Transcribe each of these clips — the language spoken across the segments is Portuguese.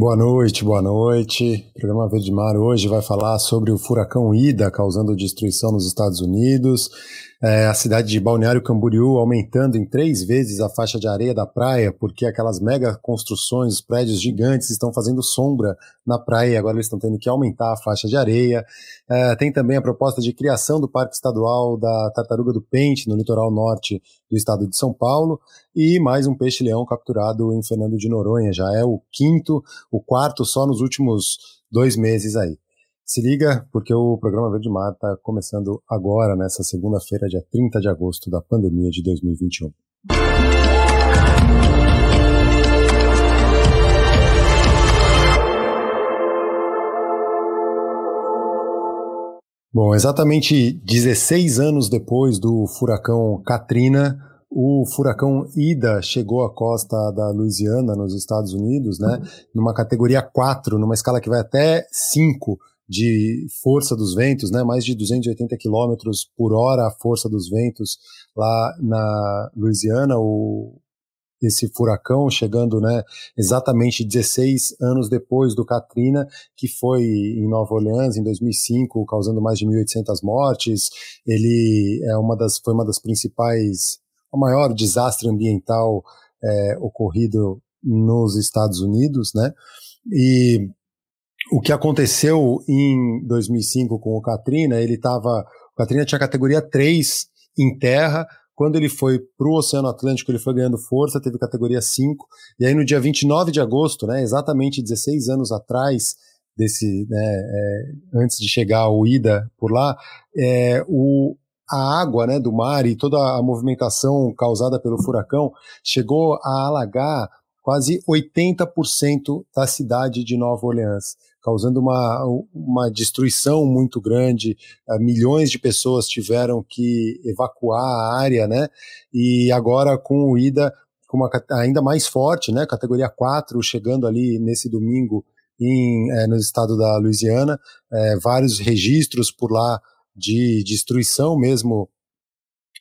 Boa noite, boa noite. O programa Verde Mar hoje vai falar sobre o furacão Ida causando destruição nos Estados Unidos é, a cidade de Balneário Camboriú aumentando em três vezes a faixa de areia da praia, porque aquelas mega construções, os prédios gigantes estão fazendo sombra na praia agora eles estão tendo que aumentar a faixa de areia. É, tem também a proposta de criação do Parque Estadual da Tartaruga do Pente, no litoral norte do estado de São Paulo, e mais um peixe-leão capturado em Fernando de Noronha. Já é o quinto, o quarto só nos últimos dois meses aí. Se liga, porque o programa Verde Mar está começando agora, nessa segunda-feira, dia 30 de agosto da pandemia de 2021. Bom, exatamente 16 anos depois do furacão Katrina, o furacão Ida chegou à costa da Louisiana, nos Estados Unidos, né, numa categoria 4, numa escala que vai até 5 de força dos ventos, né, mais de 280 km por hora a força dos ventos lá na Louisiana, o, esse furacão chegando né, exatamente 16 anos depois do Katrina, que foi em Nova Orleans em 2005, causando mais de 1.800 mortes. Ele é uma das, foi uma das principais, o maior desastre ambiental é, ocorrido nos Estados Unidos, né? E o que aconteceu em 2005 com o Katrina, ele estava. O Katrina tinha categoria 3 em terra. Quando ele foi para o Oceano Atlântico, ele foi ganhando força, teve categoria 5. E aí, no dia 29 de agosto, né, exatamente 16 anos atrás, desse, né, é, antes de chegar o Ida por lá, é, o, a água né, do mar e toda a movimentação causada pelo furacão chegou a alagar quase 80% da cidade de Nova Orleans causando uma, uma destruição muito grande. Uh, milhões de pessoas tiveram que evacuar a área, né? E agora com o IDA com uma ainda mais forte, né? Categoria 4, chegando ali nesse domingo em, é, no estado da Louisiana, é, vários registros por lá de destruição mesmo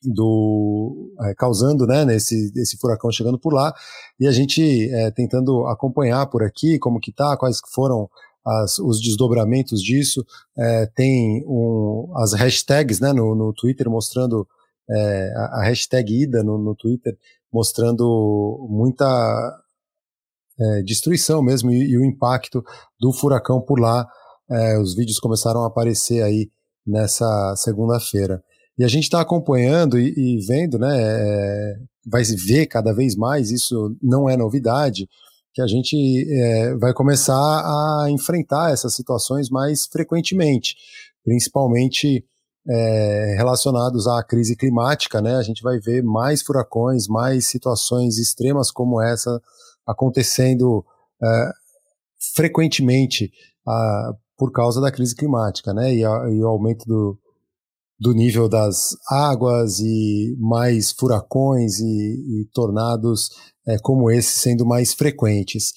do é, causando né nesse esse furacão chegando por lá e a gente é, tentando acompanhar por aqui como que tá quais foram as, os desdobramentos disso. É, tem um, as hashtags né, no, no Twitter mostrando é, a, a, hashtag ida no, no Twitter mostrando muita é, destruição mesmo e, e, o impacto do furacão por lá. É, os vídeos começaram a aparecer aí nessa segunda-feira. E a gente está acompanhando e, e, vendo, né? É, vai ver cada vez mais, isso não é novidade que a gente é, vai começar a enfrentar essas situações mais frequentemente, principalmente é, relacionados à crise climática, né? A gente vai ver mais furacões, mais situações extremas como essa acontecendo é, frequentemente a, por causa da crise climática, né? E, a, e o aumento do, do nível das águas e mais furacões e, e tornados é, como esse sendo mais frequentes.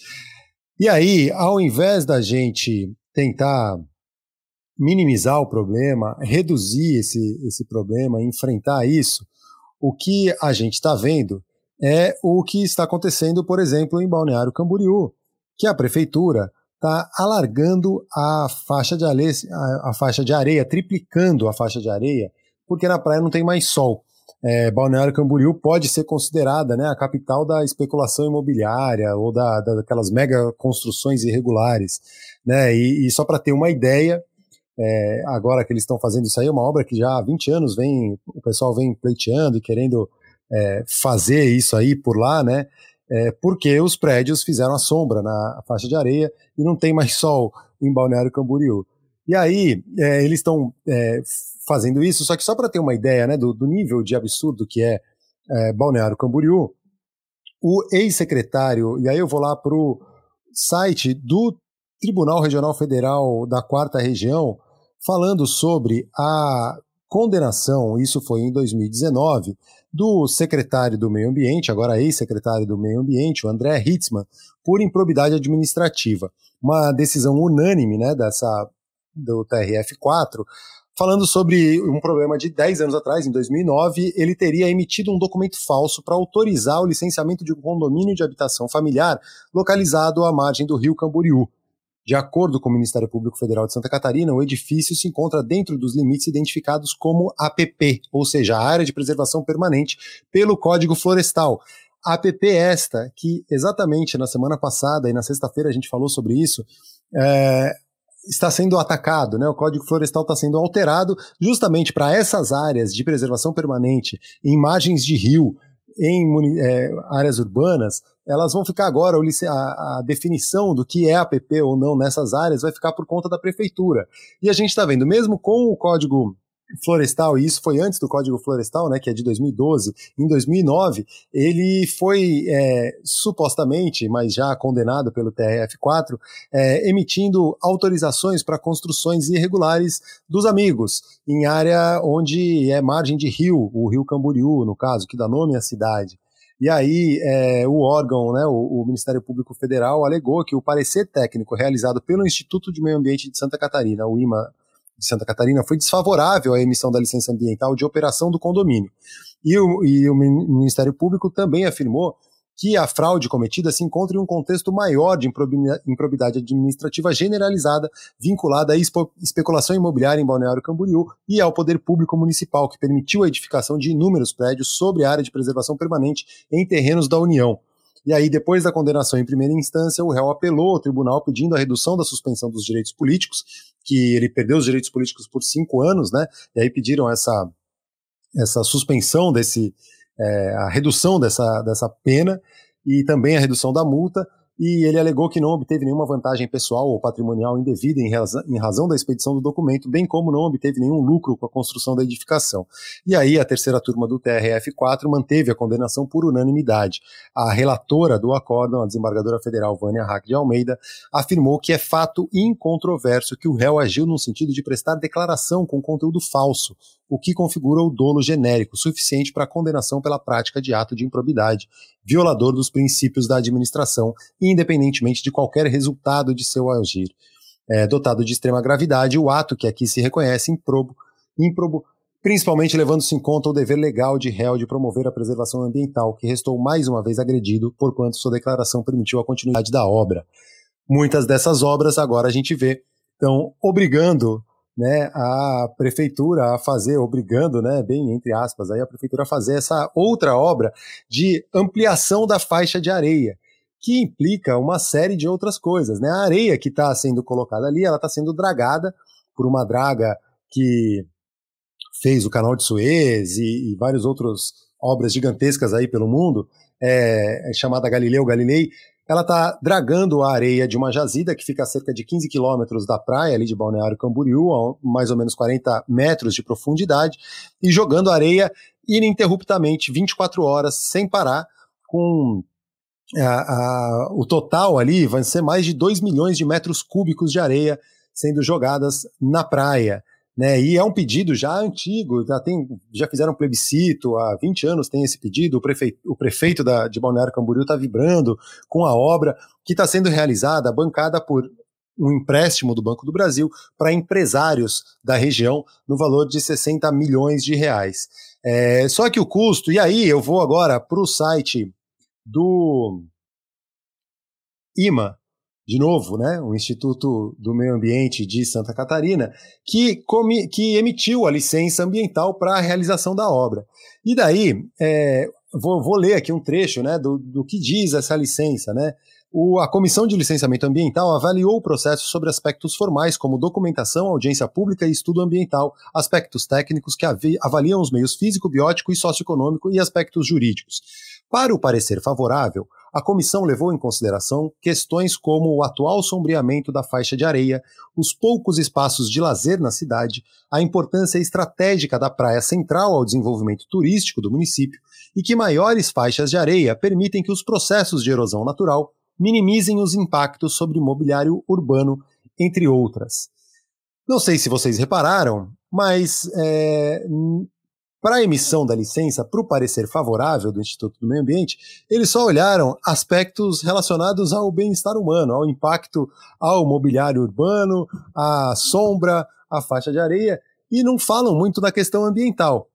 E aí, ao invés da gente tentar minimizar o problema, reduzir esse, esse problema, enfrentar isso, o que a gente está vendo é o que está acontecendo, por exemplo, em Balneário Camboriú, que a prefeitura está alargando a faixa de areia, a, faixa de areia, triplicando a faixa de areia, porque na praia não tem mais sol. É, Balneário Camboriú pode ser considerada né, a capital da especulação imobiliária ou da, da daquelas mega construções irregulares. Né? E, e só para ter uma ideia, é, agora que eles estão fazendo isso aí, é uma obra que já há 20 anos vem, o pessoal vem pleiteando e querendo é, fazer isso aí por lá, né? É, porque os prédios fizeram a sombra na faixa de areia e não tem mais sol em Balneário Camboriú. E aí é, eles estão é, fazendo isso, só que só para ter uma ideia né, do, do, nível de absurdo que é, é Balneário Camboriú, o ex-secretário, e aí eu vou lá para o site do Tribunal Regional Federal da Quarta Região, falando sobre a condenação, isso foi em 2019, do secretário do Meio Ambiente, agora ex-secretário do Meio Ambiente, o André Hitzmann, por improbidade administrativa. Uma decisão unânime né, dessa, do TRF4 falando sobre um problema de 10 anos atrás, em 2009, ele teria emitido um documento falso para autorizar o licenciamento de um condomínio de habitação familiar localizado à margem do rio Camboriú. De acordo com o Ministério Público Federal de Santa Catarina, o edifício se encontra dentro dos limites identificados como APP, ou seja, Área de Preservação Permanente, pelo Código Florestal. APP esta, que exatamente na semana passada e na sexta-feira a gente falou sobre isso, é, está sendo atacado, né? O Código Florestal está sendo alterado justamente para essas áreas de preservação permanente, em margens de rio, em é, áreas urbanas, elas vão ficar agora, a, definição do que é APP ou não nessas áreas vai ficar por conta da prefeitura. E a gente está vendo, mesmo com o código florestal, e isso foi antes do Código Florestal, né, que é de 2012, em 2009, ele foi é, supostamente, mas já condenado pelo TRF4, é, emitindo autorizações para construções irregulares dos amigos, em área onde é margem de rio, o rio Camboriú, no caso, que dá nome à cidade. E aí é, o órgão, né, o, o, Ministério Público Federal, alegou que o parecer técnico realizado pelo Instituto de Meio Ambiente de Santa Catarina, o IMA de Santa Catarina, foi desfavorável à emissão da licença ambiental de operação do condomínio. E o, e o Ministério Público também afirmou que a fraude cometida se encontra em um contexto maior de improbidade administrativa generalizada vinculada à especulação imobiliária em Balneário Camboriú e ao poder público municipal, que permitiu a edificação de inúmeros prédios sobre a área de preservação permanente em terrenos da União. E aí, depois da condenação em primeira instância, o réu apelou ao tribunal pedindo a redução da suspensão dos direitos políticos, que ele perdeu os direitos políticos por cinco anos, né? E aí pediram essa, essa suspensão desse, é, a redução dessa, dessa pena e também a redução da multa, e ele alegou que não obteve nenhuma vantagem pessoal ou patrimonial indevida em razão, em razão, da expedição do documento, bem como não obteve nenhum lucro com a construção da edificação. E aí a terceira turma do TRF4 manteve a condenação por unanimidade. A relatora do acórdão, a desembargadora federal Vânia Hack de Almeida, afirmou que é fato incontroverso que o réu agiu no sentido de prestar declaração com conteúdo falso, o que configura o dolo genérico suficiente para condenação pela prática de ato de improbidade, violador dos princípios da administração, independentemente de qualquer resultado de seu agir. É, dotado de extrema gravidade, o ato que aqui se reconhece improbo, improbo principalmente levando-se em conta o dever legal de réu de promover a preservação ambiental, que restou mais uma vez agredido, porquanto sua declaração permitiu a continuidade da obra. Muitas dessas obras agora a gente vê estão obrigando né, a prefeitura a fazer, obrigando, né, bem entre aspas, aí a prefeitura a fazer essa outra obra de ampliação da faixa de areia, que implica uma série de outras coisas, né? A areia que está sendo colocada ali, ela está sendo dragada por uma draga que fez o canal de Suez e, e várias outras obras gigantescas aí pelo mundo, é, chamada Galileu Galilei, ela está dragando a areia de uma jazida que fica a cerca de 15 quilômetros da praia ali de Balneário Camboriú, a mais ou menos 40 metros de profundidade, e jogando areia ininterruptamente, 24 horas, sem parar, com a, a, o total ali vai ser mais de 2 milhões de metros cúbicos de areia sendo jogadas na praia. Né, e é um pedido já antigo, já, tem, já fizeram plebiscito, há 20 anos tem esse pedido, o prefeito, o prefeito da, de Balneário Camboriú está vibrando com a obra que está sendo realizada, bancada por um empréstimo do Banco do Brasil para empresários da região no valor de 60 milhões de reais. É, só que o custo, e aí eu vou agora para o site do IMA, de novo, né, o Instituto do Meio Ambiente de Santa Catarina, que, come, que emitiu a licença ambiental para a realização da obra. E daí, é, vou, vou, ler aqui um trecho né, do, do que diz essa licença. Né? O, a Comissão de Licenciamento Ambiental avaliou o processo sobre aspectos formais, como documentação, audiência pública e estudo ambiental, aspectos técnicos que avaliam os meios físico, biótico e socioeconômico e aspectos jurídicos. Para o parecer favorável, a comissão levou em consideração questões como o atual sombreamento da faixa de areia, os poucos espaços de lazer na cidade, a importância estratégica da praia central ao desenvolvimento turístico do município e que maiores faixas de areia permitem que os processos de erosão natural minimizem os impactos sobre mobiliário urbano, entre outras. Não sei se vocês repararam, mas é, para a emissão da licença, para o parecer favorável do Instituto do Meio Ambiente, eles só olharam aspectos relacionados ao bem-estar humano, ao impacto ao mobiliário urbano, à sombra, à faixa de areia, e não falam muito da questão ambiental.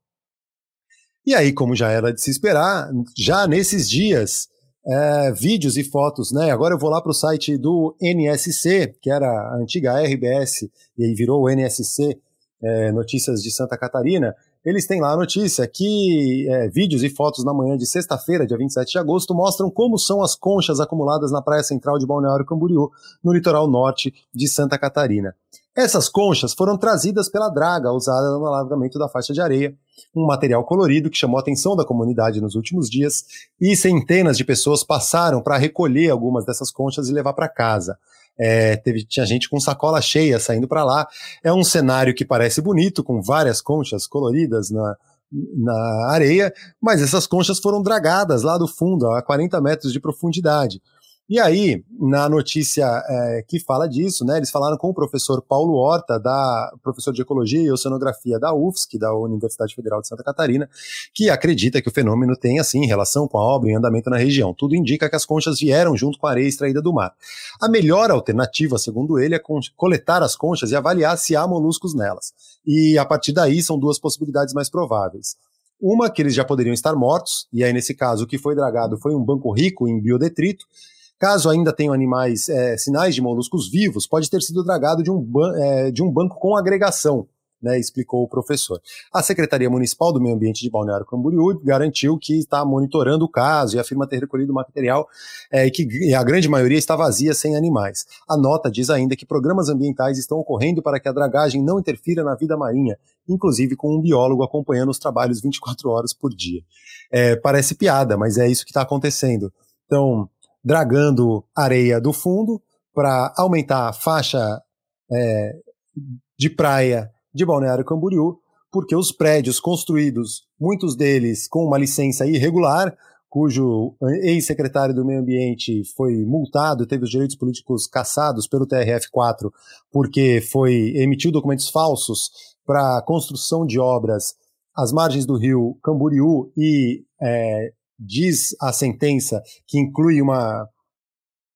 E aí, como já era de se esperar, já nesses dias, é, vídeos e fotos, né? Agora eu vou lá para o site do NSC, que era a antiga RBS, e aí virou o NSC é, Notícias de Santa Catarina. Eles têm lá a notícia que é, vídeos e fotos na manhã de sexta-feira, dia 27 de agosto, mostram como são as conchas acumuladas na praia central de Balneário Camboriú, no litoral norte de Santa Catarina. Essas conchas foram trazidas pela draga usada no alargamento da faixa de areia, um material colorido que chamou a atenção da comunidade nos últimos dias, e centenas de pessoas passaram para recolher algumas dessas conchas e levar para casa. É, teve, tinha gente com sacola cheia saindo para lá. É um cenário que parece bonito, com várias conchas coloridas na, na areia, mas essas conchas foram dragadas lá do fundo, a 40 metros de profundidade. E aí, na notícia é, que fala disso, né, eles falaram com o professor Paulo Horta, da, professor de Ecologia e Oceanografia da UFSC, da Universidade Federal de Santa Catarina, que acredita que o fenômeno tem, assim, relação com a obra em andamento na região. Tudo indica que as conchas vieram junto com a areia extraída do mar. A melhor alternativa, segundo ele, é coletar as conchas e avaliar se há moluscos nelas. E a partir daí são duas possibilidades mais prováveis. Uma, que eles já poderiam estar mortos, e aí nesse caso o que foi dragado foi um banco rico em biodetrito, Caso ainda tenham animais, é, sinais de moluscos vivos, pode ter sido dragado de um, é, de um banco com agregação, né, explicou o professor. A Secretaria Municipal do Meio Ambiente de Balneário Camboriú garantiu que está monitorando o caso e afirma ter recolhido material é, e que a grande maioria está vazia sem animais. A nota diz ainda que programas ambientais estão ocorrendo para que a dragagem não interfira na vida marinha, inclusive com um biólogo acompanhando os trabalhos 24 horas por dia. É, parece piada, mas é isso que está acontecendo. Então, dragando areia do fundo para aumentar a faixa é, de praia de Balneário Camboriú, porque os prédios construídos, muitos deles com uma licença irregular, cujo ex-secretário do Meio Ambiente foi multado, teve os direitos políticos cassados pelo TRF4, porque foi emitiu documentos falsos para construção de obras às margens do rio Camboriú e é, diz a sentença que inclui uma,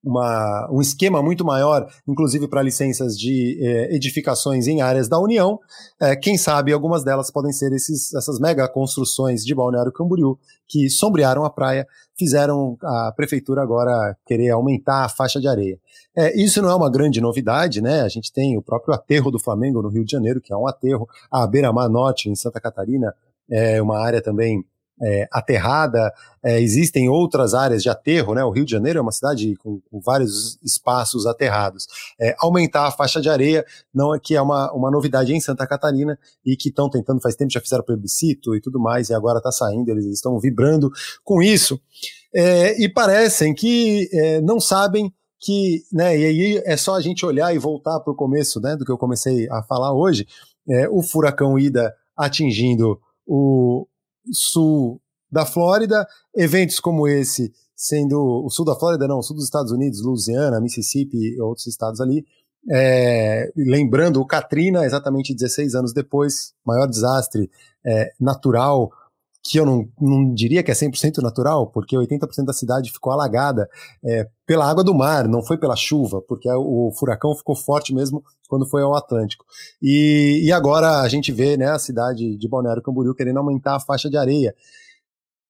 uma, um esquema muito maior, inclusive para licenças de eh, edificações em áreas da União. Eh, quem sabe algumas delas podem ser esses, essas mega construções de Balneário Camboriú que sombrearam a praia, fizeram a prefeitura agora querer aumentar a faixa de areia. É, isso não é uma grande novidade, né? A gente tem o próprio aterro do Flamengo no Rio de Janeiro, que é um aterro, a Beira-Mar Norte em Santa Catarina é uma área também é, aterrada, é, existem outras áreas de aterro, né? O Rio de Janeiro é uma cidade com, com vários espaços aterrados. É, aumentar a faixa de areia não é que é uma, uma novidade em Santa Catarina e que estão tentando faz tempo, já fizeram plebiscito e tudo mais, e agora está saindo, eles estão vibrando com isso. É, e parecem que é, não sabem que, né, e aí é só a gente olhar e voltar para o começo, né, do que eu comecei a falar hoje, é, o furacão Ida atingindo o, sul da Flórida, eventos como esse sendo o sul da Flórida, não, o sul dos Estados Unidos, Louisiana, Mississippi e outros estados ali. É, lembrando, o Katrina, exatamente 16 anos depois, maior desastre é, natural que eu não, não diria que é 100% natural, porque 80% da cidade ficou alagada é, pela água do mar, não foi pela chuva, porque o furacão ficou forte mesmo quando foi ao Atlântico. E, e agora a gente vê né, a cidade de Balneário Camboriú querendo aumentar a faixa de areia.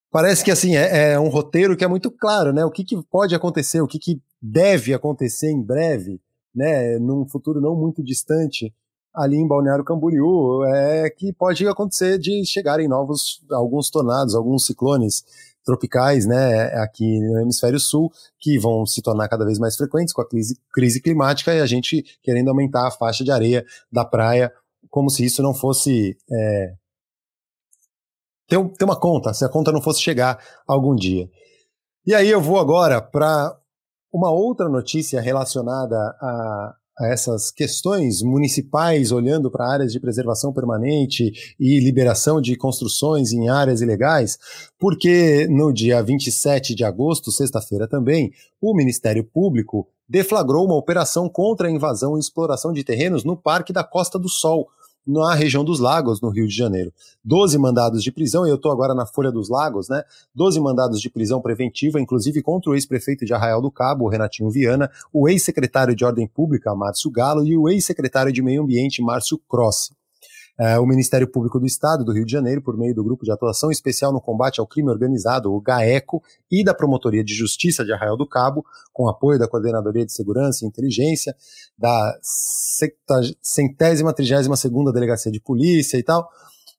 Parece que assim é, é um roteiro que é muito claro, né? O que, que pode acontecer, o que, que deve acontecer em breve, né? Num futuro não muito distante, ali em Balneário Camboriú é que pode acontecer de chegarem novos alguns tornados, alguns ciclones tropicais, né, aqui no hemisfério sul, que vão se tornar cada vez mais frequentes com a crise, crise climática e a gente querendo aumentar a faixa de areia da praia, como se isso não fosse é, ter, ter uma conta, se a conta não fosse chegar algum dia. E aí eu vou agora para uma outra notícia relacionada a, a essas questões municipais, olhando para áreas de preservação permanente e liberação de construções em áreas ilegais, porque no dia 27 de agosto, sexta-feira também, o Ministério Público deflagrou uma operação contra a invasão e exploração de terrenos no Parque da Costa do Sol, na região dos Lagos, no Rio de Janeiro. Doze mandados de prisão, e eu estou agora na Folha dos Lagos, né? Doze mandados de prisão preventiva, inclusive contra o ex-prefeito de Arraial do Cabo, Renatinho Viana, o ex-secretário de Ordem Pública, Márcio Galo, e o ex-secretário de Meio Ambiente, Márcio Crossi. É, o Ministério Público do Estado do Rio de Janeiro, por meio do Grupo de Atuação Especial no Combate ao Crime Organizado, o GAECO, e da Promotoria de Justiça de Arraial do Cabo, com apoio da Coordenadoria de Segurança e Inteligência, da centésima, trigésima segunda Delegacia de Polícia e tal,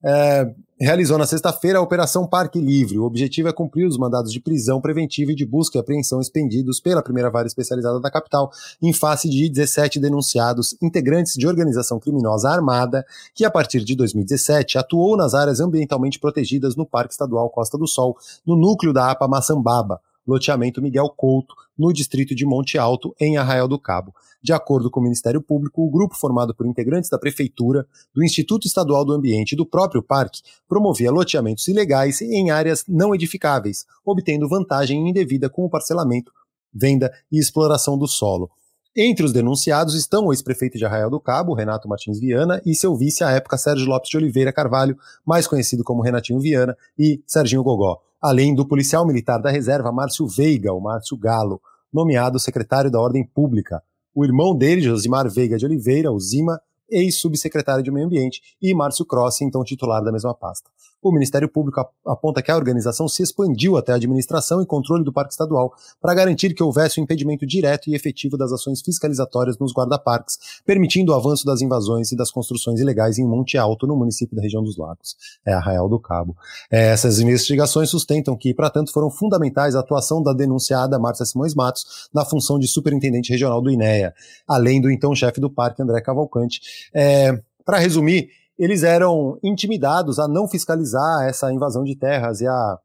é, realizou na sexta-feira a Operação Parque Livre. O objetivo é cumprir os mandados de prisão preventiva e de busca e apreensão expendidos pela primeira vara especializada da capital em face de 17 denunciados integrantes de organização criminosa armada que, a partir de 2017, atuou nas áreas ambientalmente protegidas no Parque Estadual Costa do Sol, no núcleo da APA Maçambaba, loteamento Miguel Couto, no distrito de Monte Alto, em Arraial do Cabo. De acordo com o Ministério Público, o grupo formado por integrantes da Prefeitura, do Instituto Estadual do Ambiente e do próprio parque promovia loteamentos ilegais em áreas não edificáveis, obtendo vantagem indevida com o parcelamento, venda e exploração do solo. Entre os denunciados estão o ex-prefeito de Arraial do Cabo, Renato Martins Viana, e seu vice à época, Sérgio Lopes de Oliveira Carvalho, mais conhecido como Renatinho Viana, e Serginho Gogó, além do policial militar da reserva Márcio Veiga, o Márcio Galo, nomeado secretário da Ordem Pública, o irmão dele, Josimar Veiga de Oliveira, o Zima, ex-subsecretário de Meio Ambiente, e Márcio Crossi, então titular da mesma pasta o Ministério Público aponta que a organização se expandiu até a administração e controle do Parque Estadual para garantir que houvesse um impedimento direto e efetivo das ações fiscalizatórias nos guarda-parques, permitindo o avanço das invasões e das construções ilegais em Monte Alto, no município da região dos Lagos, é Arraial do Cabo. É, essas investigações sustentam que, para tanto, foram fundamentais a atuação da denunciada Márcia Simões Matos na função de superintendente regional do INEA, além do então chefe do parque, André Cavalcante. É, para resumir, eles eram intimidados a não fiscalizar essa invasão de terras e a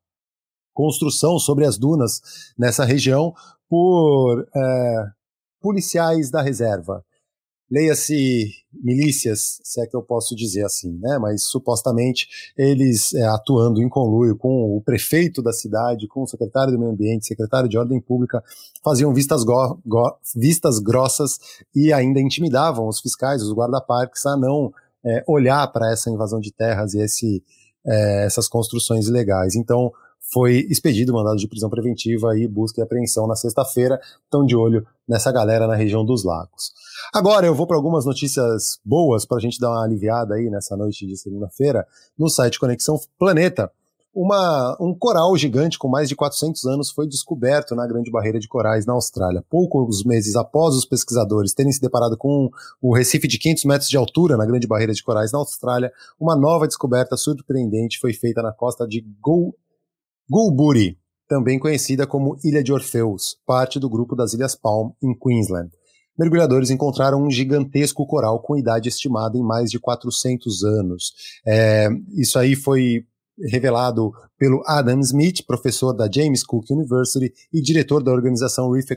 construção sobre as dunas nessa região por é, policiais da reserva. Leia-se milícias, se é que eu posso dizer assim, né? Mas supostamente eles é, atuando em conluio com o prefeito da cidade, com o secretário do meio ambiente, secretário de ordem pública, faziam vistas, vistas grossas e ainda intimidavam os fiscais, os guarda-parques a não é, olhar para essa invasão de terras e esse, é, essas construções ilegais. Então, foi expedido o mandado de prisão preventiva e busca e apreensão na sexta-feira. Estão de olho nessa galera na região dos lagos. Agora eu vou para algumas notícias boas para a gente dar uma aliviada aí nessa noite de segunda-feira no site Conexão Planeta uma, um coral gigante com mais de 400 anos foi descoberto na Grande Barreira de Corais, na Austrália. Poucos meses após os pesquisadores terem se deparado com o recife de 500 metros de altura na Grande Barreira de Corais, na Austrália, uma nova descoberta surpreendente foi feita na costa de Gulburi, também conhecida como Ilha de Orfeus, parte do grupo das Ilhas Palm, em Queensland. Mergulhadores encontraram um gigantesco coral com idade estimada em mais de 400 anos. É, isso aí foi revelado pelo Adam Smith, professor da James Cook University e diretor da organização Reef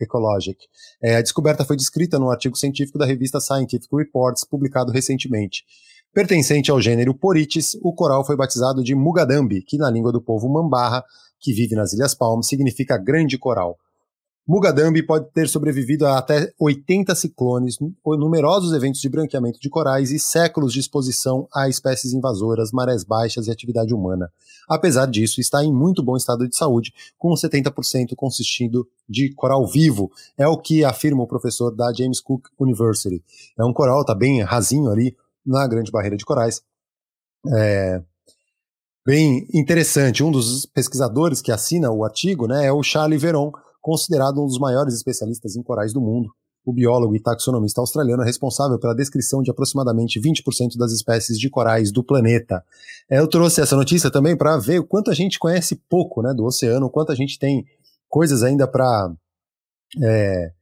Ecologic. É, a descoberta foi descrita num artigo científico da revista Scientific Reports, publicado recentemente. Pertencente ao gênero Porites, o coral foi batizado de Mugadambi, que na língua do povo Mambarra, que vive nas Ilhas Palm, significa grande coral. Mugadambi pode ter sobrevivido a até 80 ciclones, numerosos eventos de branqueamento de corais e séculos de exposição a espécies invasoras, marés baixas e atividade humana. Apesar disso, está em muito bom estado de saúde, com 70% consistindo de coral vivo. É o que afirma o professor da James Cook University. É um coral, está bem rasinho ali na Grande Barreira de Corais. É, bem interessante. Um dos pesquisadores que assina o artigo né, é o Charlie Veron, considerado um dos maiores especialistas em corais do mundo. O biólogo e taxonomista australiano é responsável pela descrição de aproximadamente 20% das espécies de corais do planeta. É, eu trouxe essa notícia também para ver o quanto a gente conhece pouco né, do oceano, o quanto a gente tem coisas ainda para é,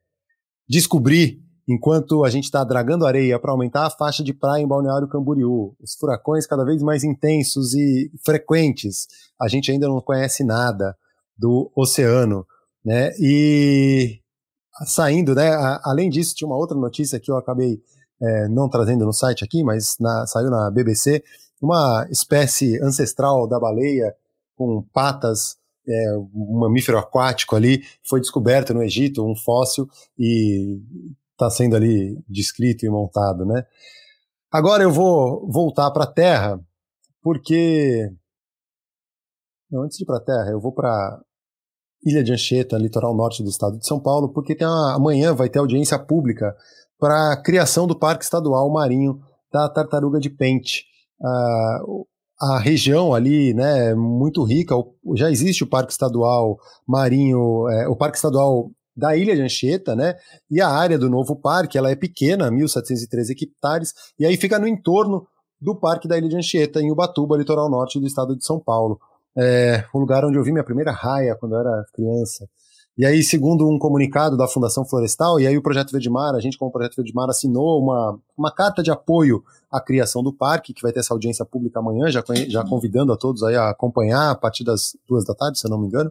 descobrir enquanto a gente está dragando areia para aumentar a faixa de praia em Balneário Camboriú, os furacões cada vez mais intensos e frequentes, a gente ainda não conhece nada do oceano né? E saindo, né? além disso, tinha uma outra notícia que eu acabei é, não trazendo no site aqui, mas na, saiu na BBC, uma espécie ancestral da baleia com patas, é, um mamífero aquático ali, foi descoberto no Egito, um fóssil, e está sendo ali descrito e montado, né? Agora eu vou voltar para a Terra, porque não, antes de ir para a Terra, eu vou para Ilha de Anchieta, litoral norte do estado de São Paulo, porque tem uma, amanhã vai ter audiência pública para a criação do Parque Estadual Marinho da tartaruga de pente. A região ali, né, muito rica, já existe o Parque Estadual Marinho, é, o Parque Estadual da Ilha de Anchieta, né, e a área do novo parque, ela é pequena, 1.713 hectares, e aí fica no entorno do Parque da Ilha de Anchieta, em Ubatuba, litoral norte do estado de São Paulo. É, o lugar onde eu vi minha primeira raia quando eu era criança. E aí, segundo um comunicado da Fundação Florestal, e aí o Projeto Verde Mar, a gente como Projeto Verde Mar assinou uma, uma carta de apoio à criação do parque, que vai ter essa audiência pública amanhã, já, já convidando a todos aí a acompanhar a partir das duas da tarde, se eu não me engano.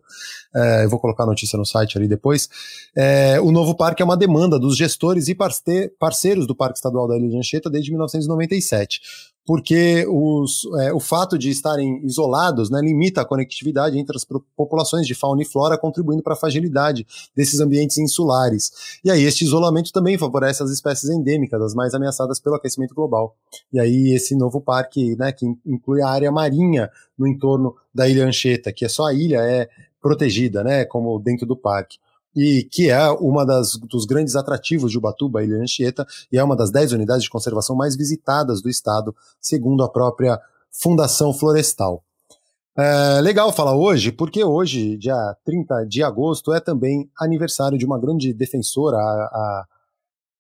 É, eu vou colocar a notícia no site ali depois. É, o novo parque é uma demanda dos gestores e parceiros do Parque Estadual da Ilha de Anchieta desde 1997 porque os, é, o fato de estarem isolados né, limita a conectividade entre as populações de fauna e flora, contribuindo para a fragilidade desses ambientes insulares. E aí, este isolamento também favorece as espécies endêmicas, as mais ameaçadas pelo aquecimento global. E aí, esse novo parque, né, que inclui a área marinha no entorno da Ilha Anchieta, que é só a ilha é protegida, né, como dentro do parque e que é uma das, dos grandes atrativos de Ubatuba, Ilha Anchieta, e é uma das 10 unidades de conservação mais visitadas do estado, segundo a própria Fundação Florestal. É legal falar hoje, porque hoje, dia 30 de agosto, é também aniversário de uma grande defensora, a, a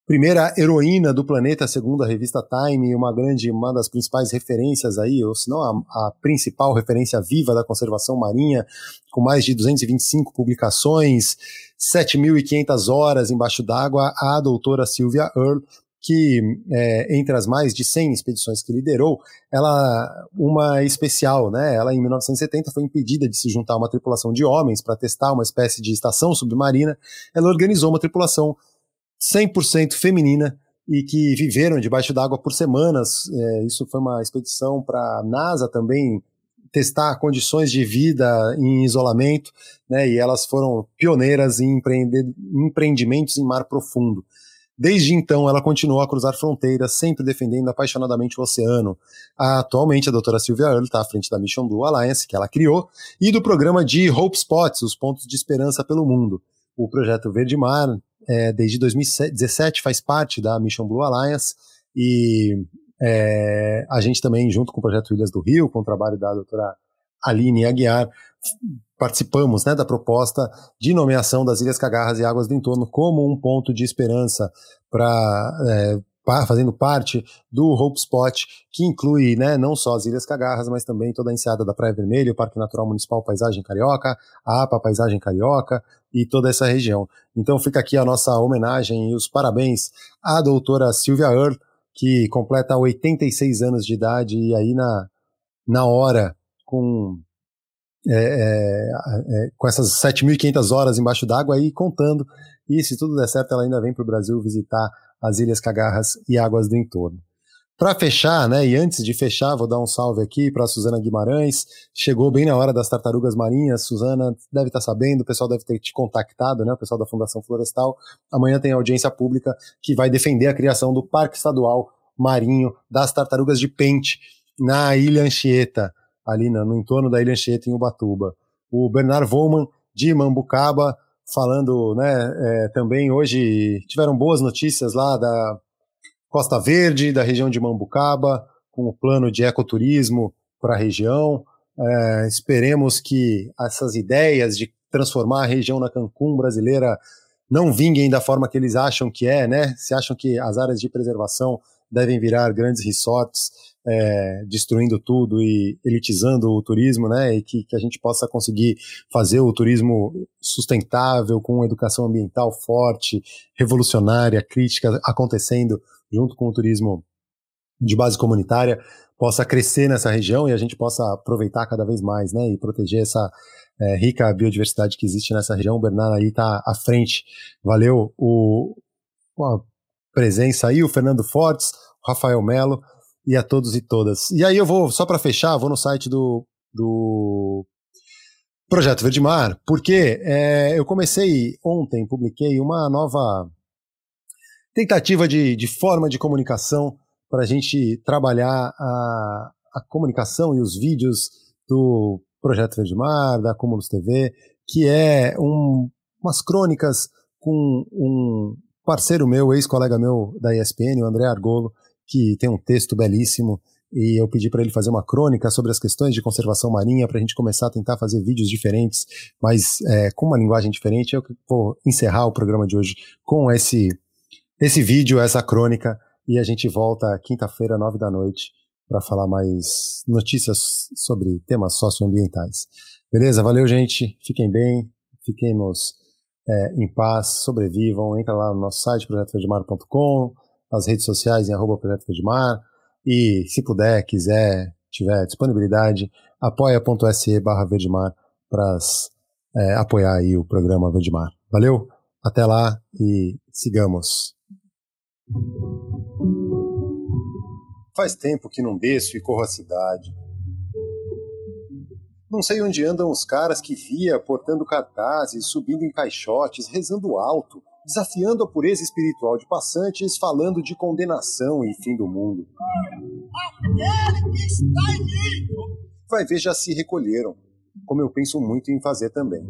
primeira heroína do planeta, segundo a revista Time, uma grande, uma das principais referências aí, ou se não a, a, principal referência viva da conservação marinha, com mais de 225 publicações, 7.500 horas embaixo d'água, a doutora Sylvia Earle, que é, entre as mais de 100 expedições que liderou, ela uma especial, né? Ela em 1970 foi impedida de se juntar a uma tripulação de homens para testar uma espécie de estação submarina. Ela organizou uma tripulação 100% feminina e que viveram debaixo d'água por semanas. É, isso foi uma expedição para a NASA também testar condições de vida em isolamento, né? E elas foram pioneiras em empreendimentos em mar profundo. Desde então, ela continuou a cruzar fronteiras, sempre defendendo apaixonadamente o oceano. Atualmente, a doutora Sylvia Earle está à frente da Mission Blue Alliance, que ela criou, e do programa de Hope Spots, os pontos de esperança pelo mundo. O projeto Verde Mar é, desde 2017 faz parte da Mission Blue Alliance e é, a gente também, junto com o Projeto Ilhas do Rio, com o trabalho da doutora Aline Aguiar, participamos né, da proposta de nomeação das Ilhas Cagarras e Águas do Entorno como um ponto de esperança para é, fazendo parte do Hope Spot, que inclui né, não só as Ilhas Cagarras, mas também toda a enseada da Praia Vermelha, o Parque Natural Municipal Paisagem Carioca, a APA Paisagem Carioca e toda essa região. Então fica aqui a nossa homenagem e os parabéns à doutora Silvia Earle, que completa 86 anos de idade e aí na, na hora, com, é, é, é, com essas 7.500 horas embaixo d'água aí contando, e se tudo der certo ela ainda vem para o Brasil visitar as Ilhas Cagarras e águas do entorno. Para fechar, né, e antes de fechar, vou dar um salve aqui para a Suzana Guimarães. Chegou bem na hora das tartarugas marinhas. Suzana deve estar tá sabendo, o pessoal deve ter te contactado, né, o pessoal da Fundação Florestal. Amanhã tem audiência pública que vai defender a criação do Parque Estadual Marinho das Tartarugas de Pente na Ilha Anchieta, ali no, no entorno da Ilha Anchieta, em Ubatuba. O Bernard Volman, de Mambucaba, falando, né, é, também hoje tiveram boas notícias lá da Costa Verde, da região de Mambucaba, com o plano de ecoturismo para a região. É, esperemos que essas ideias de transformar a região na Cancún brasileira não vinguem da forma que eles acham que é, né? Se acham que as áreas de preservação devem virar grandes resorts, é, destruindo tudo e elitizando o turismo, né? E que, que, a gente possa conseguir fazer o turismo sustentável, com educação ambiental forte, revolucionária, crítica acontecendo junto com o turismo de base comunitária, possa crescer nessa região e a gente possa aproveitar cada vez mais, né? E proteger essa é, rica biodiversidade que existe nessa região. O Bernardo aí está à frente. Valeu o, a presença aí, o Fernando Fortes, o Rafael Melo e a todos e todas. E aí eu vou, só para fechar, vou no site do, do Projeto Verde Mar, porque é, eu comecei ontem, publiquei uma nova tentativa de, de forma de comunicação para a gente trabalhar a, a comunicação e os vídeos do Projeto Verde Mar, da Cúmulos TV, que é um, umas crônicas com um parceiro meu, ex-colega meu da ESPN, o André Argolo, que tem um texto belíssimo e eu pedi para ele fazer uma crônica sobre as questões de conservação marinha para a gente começar a tentar fazer vídeos diferentes, mas é, com uma linguagem diferente. Eu vou encerrar o programa de hoje com esse esse vídeo, essa crônica e a gente volta quinta-feira, nove da noite, para falar mais notícias sobre temas socioambientais. Beleza? Valeu, gente. Fiquem bem, fiquemos é, em paz, sobrevivam. Entra lá no nosso site, projetoverdemar.com, nas redes sociais em arroba Projeto Verdemar. E se puder, quiser, tiver disponibilidade, apoia.se barra Verdemar para é, apoiar aí o programa Verdemar. Valeu, até lá e sigamos. Faz tempo que não desço e corro a cidade. Não sei onde andam os caras que via portando cartazes, subindo em caixotes, rezando alto, desafiando a pureza espiritual de passantes, falando de condenação e fim do mundo. Vai ver, já se recolheram, como eu penso muito em fazer também.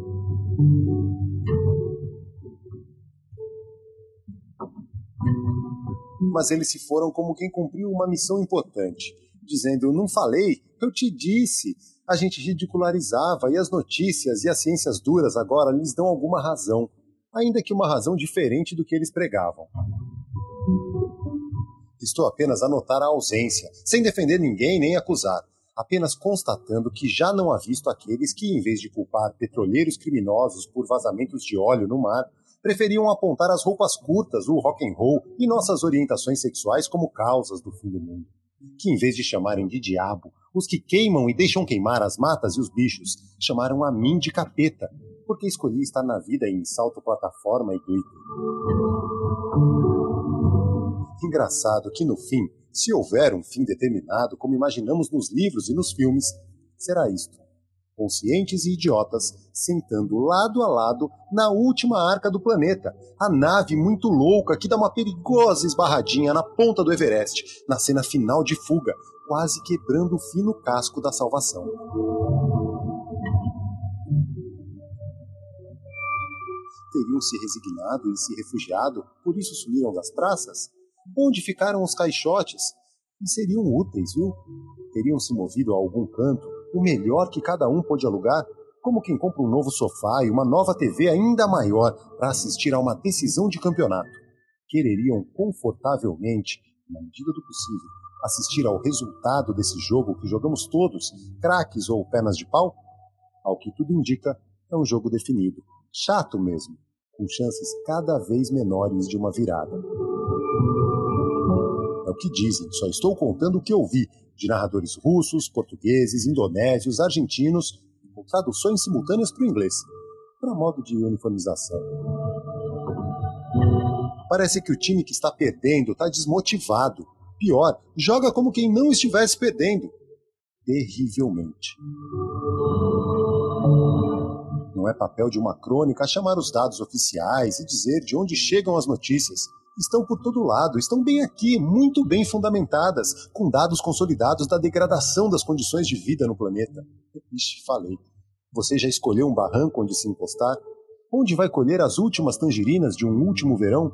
Mas eles se foram como quem cumpriu uma missão importante, dizendo: Não falei, eu te disse. A gente ridicularizava e as notícias e as ciências duras agora lhes dão alguma razão ainda que uma razão diferente do que eles pregavam. Estou apenas a notar a ausência, sem defender ninguém nem acusar, apenas constatando que já não há visto aqueles que, em vez de culpar petroleiros criminosos por vazamentos de óleo no mar, preferiam apontar as roupas curtas, o rock and roll e nossas orientações sexuais como causas do fim do mundo. Que, em vez de chamarem de diabo os que queimam e deixam queimar as matas e os bichos, chamaram a mim de capeta, porque escolhi estar na vida em salto plataforma e glitter. Engraçado que no fim, se houver um fim determinado, como imaginamos nos livros e nos filmes, será isto: conscientes e idiotas sentando lado a lado na última arca do planeta, a nave muito louca que dá uma perigosa esbarradinha na ponta do Everest, na cena final de fuga, quase quebrando o fino casco da salvação. teriam se resignado e se refugiado, por isso sumiram das praças? Onde ficaram os caixotes? E seriam úteis, viu? Teriam se movido a algum canto, o melhor que cada um pôde alugar, como quem compra um novo sofá e uma nova TV ainda maior para assistir a uma decisão de campeonato. Quereriam confortavelmente, na medida do possível, assistir ao resultado desse jogo que jogamos todos, craques ou pernas de pau? Ao que tudo indica, é um jogo definido. Chato mesmo, com chances cada vez menores de uma virada. É o que dizem, só estou contando o que eu vi de narradores russos, portugueses, indonésios, argentinos, com traduções simultâneas para o inglês, para modo de uniformização. Parece que o time que está perdendo está desmotivado. Pior, joga como quem não estivesse perdendo. Terrivelmente. Não é papel de uma crônica chamar os dados oficiais e dizer de onde chegam as notícias. Estão por todo lado, estão bem aqui, muito bem fundamentadas, com dados consolidados da degradação das condições de vida no planeta. Ixi, falei. Você já escolheu um barranco onde se encostar? Onde vai colher as últimas tangerinas de um último verão?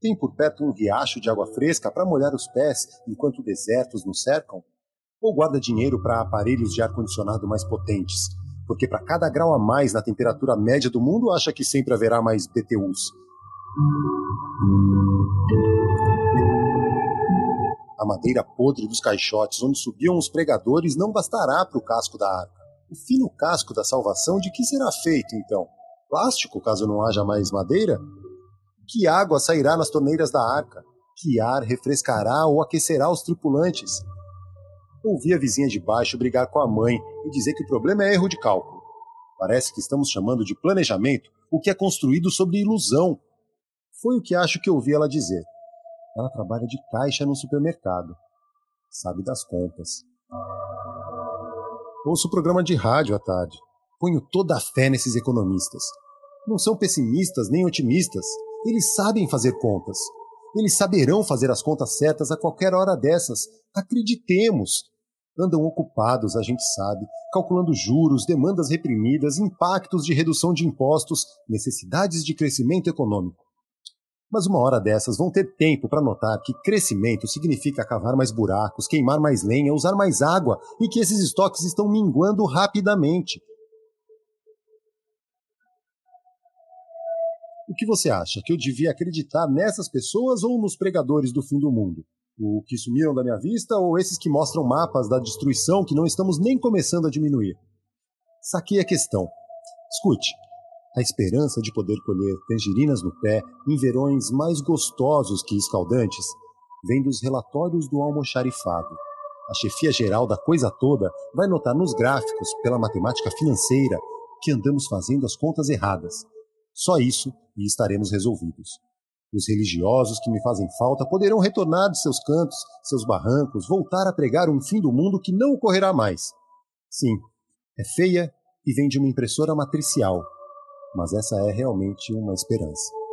Tem por perto um riacho de água fresca para molhar os pés enquanto desertos nos cercam? Ou guarda dinheiro para aparelhos de ar-condicionado mais potentes, porque para cada grau a mais na temperatura média do mundo, acha que sempre haverá mais BTUs. A madeira podre dos caixotes onde subiam os pregadores não bastará para o casco da arca. O fino casco da salvação de que será feito, então? Plástico, caso não haja mais madeira? Que água sairá nas torneiras da arca? Que ar refrescará ou aquecerá os tripulantes? ouvi a vizinha de baixo brigar com a mãe e dizer que o problema é erro de cálculo. Parece que estamos chamando de planejamento o que é construído sobre ilusão. Foi o que acho que ouvi ela dizer. Ela trabalha de caixa no supermercado. Sabe das contas. Ouço o programa de rádio à tarde. Ponho toda a fé nesses economistas. Não são pessimistas nem otimistas. Eles sabem fazer contas. Eles saberão fazer as contas certas a qualquer hora dessas. Acreditemos andam ocupados, a gente sabe, calculando juros, demandas reprimidas, impactos de redução de impostos, necessidades de crescimento econômico. Mas uma hora dessas vão ter tempo para notar que crescimento significa cavar mais buracos, queimar mais lenha, usar mais água e que esses estoques estão minguando rapidamente. O que você acha? Que eu devia acreditar nessas pessoas ou nos pregadores do fim do mundo? O que sumiram da minha vista ou esses que mostram mapas da destruição que não estamos nem começando a diminuir? Saquei a questão. Escute, a esperança de poder colher tangerinas no pé em verões mais gostosos que escaldantes vem dos relatórios do almoxarifado. A chefia geral da coisa toda vai notar nos gráficos, pela matemática financeira, que andamos fazendo as contas erradas. Só isso e estaremos resolvidos. Os religiosos que me fazem falta poderão retornar de seus cantos, seus barrancos, voltar a pregar um fim do mundo que não ocorrerá mais. Sim, é feia e vem de uma impressora matricial, mas essa é realmente uma esperança.